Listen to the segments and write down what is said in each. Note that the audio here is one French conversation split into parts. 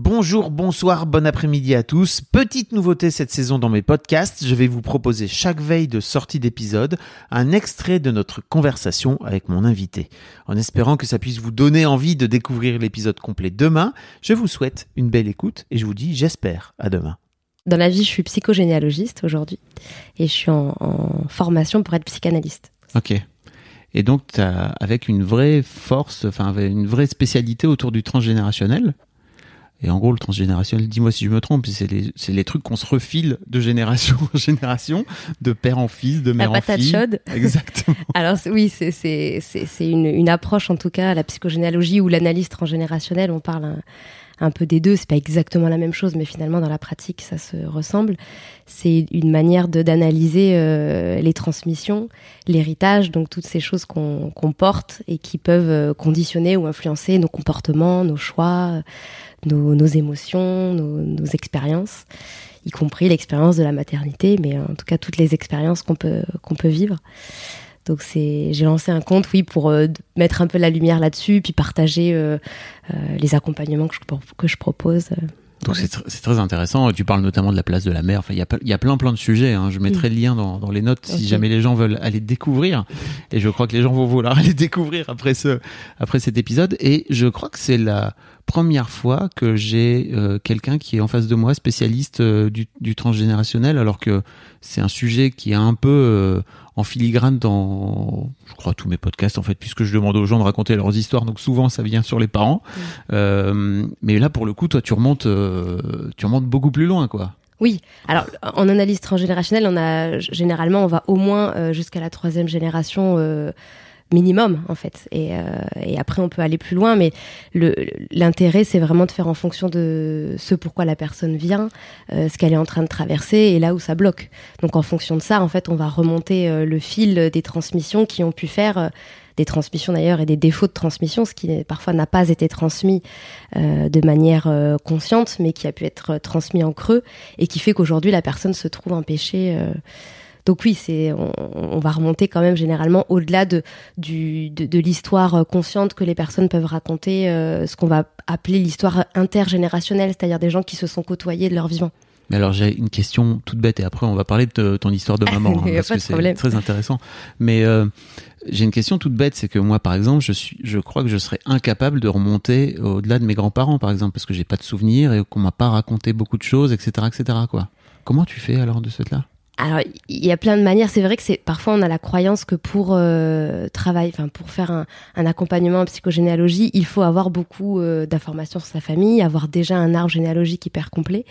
Bonjour, bonsoir, bon après-midi à tous. Petite nouveauté cette saison dans mes podcasts, je vais vous proposer chaque veille de sortie d'épisode un extrait de notre conversation avec mon invité. En espérant que ça puisse vous donner envie de découvrir l'épisode complet demain, je vous souhaite une belle écoute et je vous dis j'espère à demain. Dans la vie, je suis psychogénéalogiste aujourd'hui et je suis en, en formation pour être psychanalyste. Ok. Et donc, t'as- avec une vraie force, enfin, avec une vraie spécialité autour du transgénérationnel. Et en gros, le transgénérationnel, dis-moi si je me trompe, c'est les, trucs qu'on se refile de génération en génération, de père en fils, de mère en patate fille. chaude. Exactement. Alors oui, c'est une, une approche en tout cas, la psychogénéalogie ou l'analyse transgénérationnelle. On parle un, un peu des deux. C'est pas exactement la même chose, mais finalement dans la pratique, ça se ressemble. C'est une manière d'analyser euh, les transmissions, l'héritage, donc toutes ces choses qu'on qu'on porte et qui peuvent euh, conditionner ou influencer nos comportements, nos choix, nos, nos émotions, nos, nos expériences, y compris l'expérience de la maternité, mais en tout cas toutes les expériences qu'on peut qu'on peut vivre. Donc c'est, j'ai lancé un compte, oui, pour euh, mettre un peu la lumière là-dessus, puis partager euh, euh, les accompagnements que je, que je propose. Donc c'est tr- c'est très intéressant. Tu parles notamment de la place de la mère. Enfin, il y a, y plein plein de sujets. hein. Je mettrai le lien dans, dans les notes si jamais les gens veulent aller découvrir. Et je crois que les gens vont vouloir aller découvrir après ce après cet épisode. Et je crois que c'est la première fois que j'ai euh, quelqu'un qui est en face de moi spécialiste euh, du, du transgénérationnel, alors que c'est un sujet qui est un peu euh, en filigrane dans, je crois, tous mes podcasts en fait, puisque je demande aux gens de raconter leurs histoires. Donc souvent, ça vient sur les parents. Euh, mais là, pour le coup, toi, tu remontes, tu remontes beaucoup plus loin, quoi. Oui, alors en analyse transgénérationnelle, on a généralement on va au moins jusqu'à la troisième génération minimum en fait, et, euh, et après on peut aller plus loin, mais l'intérêt c'est vraiment de faire en fonction de ce pourquoi la personne vient, euh, ce qu'elle est en train de traverser et là où ça bloque. Donc en fonction de ça, en fait, on va remonter euh, le fil des transmissions qui ont pu faire euh, des transmissions d'ailleurs et des défauts de transmission, ce qui parfois n'a pas été transmis euh, de manière consciente, mais qui a pu être transmis en creux et qui fait qu'aujourd'hui la personne se trouve empêchée. Donc oui, c'est on, on va remonter quand même généralement au-delà de du, de, de l'histoire euh, consciente que les personnes peuvent raconter, euh, ce qu'on va appeler l'histoire intergénérationnelle, c'est-à-dire des gens qui se sont côtoyés de leur vivant. Mais alors, j'ai une question toute bête et après, on va parler de ton histoire de maman, a parce que c'est très intéressant. Mais euh, j'ai une question toute bête, c'est que moi, par exemple, je suis, je crois que je serais incapable de remonter au-delà de mes grands-parents, par exemple, parce que j'ai pas de souvenirs et qu'on m'a pas raconté beaucoup de choses, etc., etc., quoi. Comment tu fais alors de cette là Alors, il y a plein de manières. C'est vrai que c'est parfois on a la croyance que pour euh, travailler, enfin pour faire un, un accompagnement en psychogénéalogie, il faut avoir beaucoup euh, d'informations sur sa famille, avoir déjà un arbre généalogique hyper complet.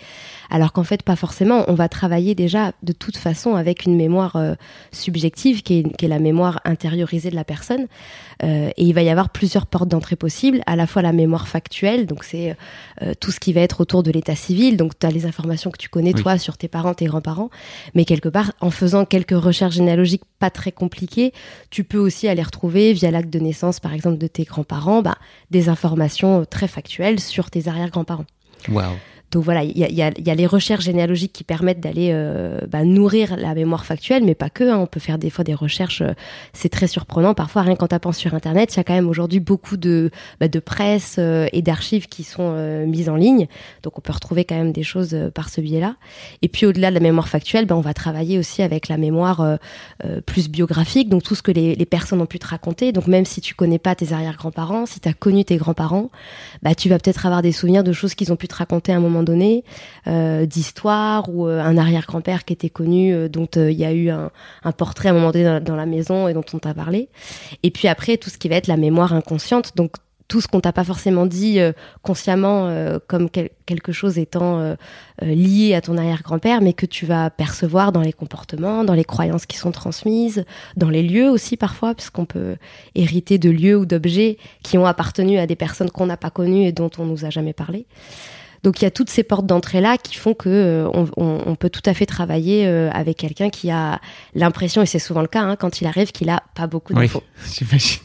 Alors qu'en fait, pas forcément. On va travailler déjà de toute façon avec une mémoire euh, subjective, qui est, qui est la mémoire intériorisée de la personne. Euh, et il va y avoir plusieurs portes d'entrée possibles. À la fois la mémoire factuelle, donc c'est euh, tout ce qui va être autour de l'état civil. Donc tu as les informations que tu connais Oui. toi sur tes parents, tes grands-parents. Mais quelque part, en faisant quelques recherches généalogiques pas très compliquées, tu peux aussi aller retrouver via l'acte de naissance, par exemple, de tes grands-parents, bah, des informations très factuelles sur tes arrière-grands-parents. Waouh. Donc voilà, il y a, les recherches généalogiques qui permettent d'aller euh, bah, nourrir la mémoire factuelle, mais pas que. hein. On peut faire des fois des recherches, euh, c'est très surprenant. Parfois, rien qu'en tapant sur Internet, il y a quand même aujourd'hui beaucoup de, bah, de presse euh, et d'archives qui sont euh, mises en ligne. Donc on peut retrouver quand même des choses par ce biais-là. Et puis au-delà de la mémoire factuelle, bah, on va travailler aussi avec la mémoire plus biographique, donc tout ce que les, les personnes ont pu te raconter. Donc même si tu connais pas tes arrière-grands-parents, si tu as connu tes grands-parents, bah, tu vas peut-être avoir des souvenirs de choses qu'ils ont pu te raconter à un moment donné, euh, d'histoires ou euh, un arrière-grand-père qui était connu, euh, dont il y a eu un, portrait à un moment donné dans, la maison et dont on t'a parlé. Et puis après, tout ce qui va être la mémoire inconsciente, donc tout ce qu'on t'a pas forcément dit consciemment comme quelque chose étant lié à ton arrière-grand-père, mais que tu vas percevoir dans les comportements, dans les croyances qui sont transmises, dans les lieux aussi parfois, puisqu'on peut hériter de lieux ou d'objets qui ont appartenu à des personnes qu'on n'a pas connues et dont on nous a jamais parlé. Donc il y a toutes ces portes d'entrée là qui font que on, peut tout à fait travailler avec quelqu'un qui a l'impression, et c'est souvent le cas hein, quand il arrive, qu'il a pas beaucoup. Oui, j'imagine.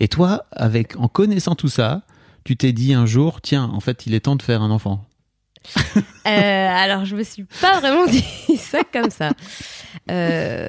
Et toi, avec, en connaissant tout ça, tu t'es dit un jour, tiens, en fait, il est temps de faire un enfant. euh, alors, je me suis pas vraiment dit ça comme ça. Euh,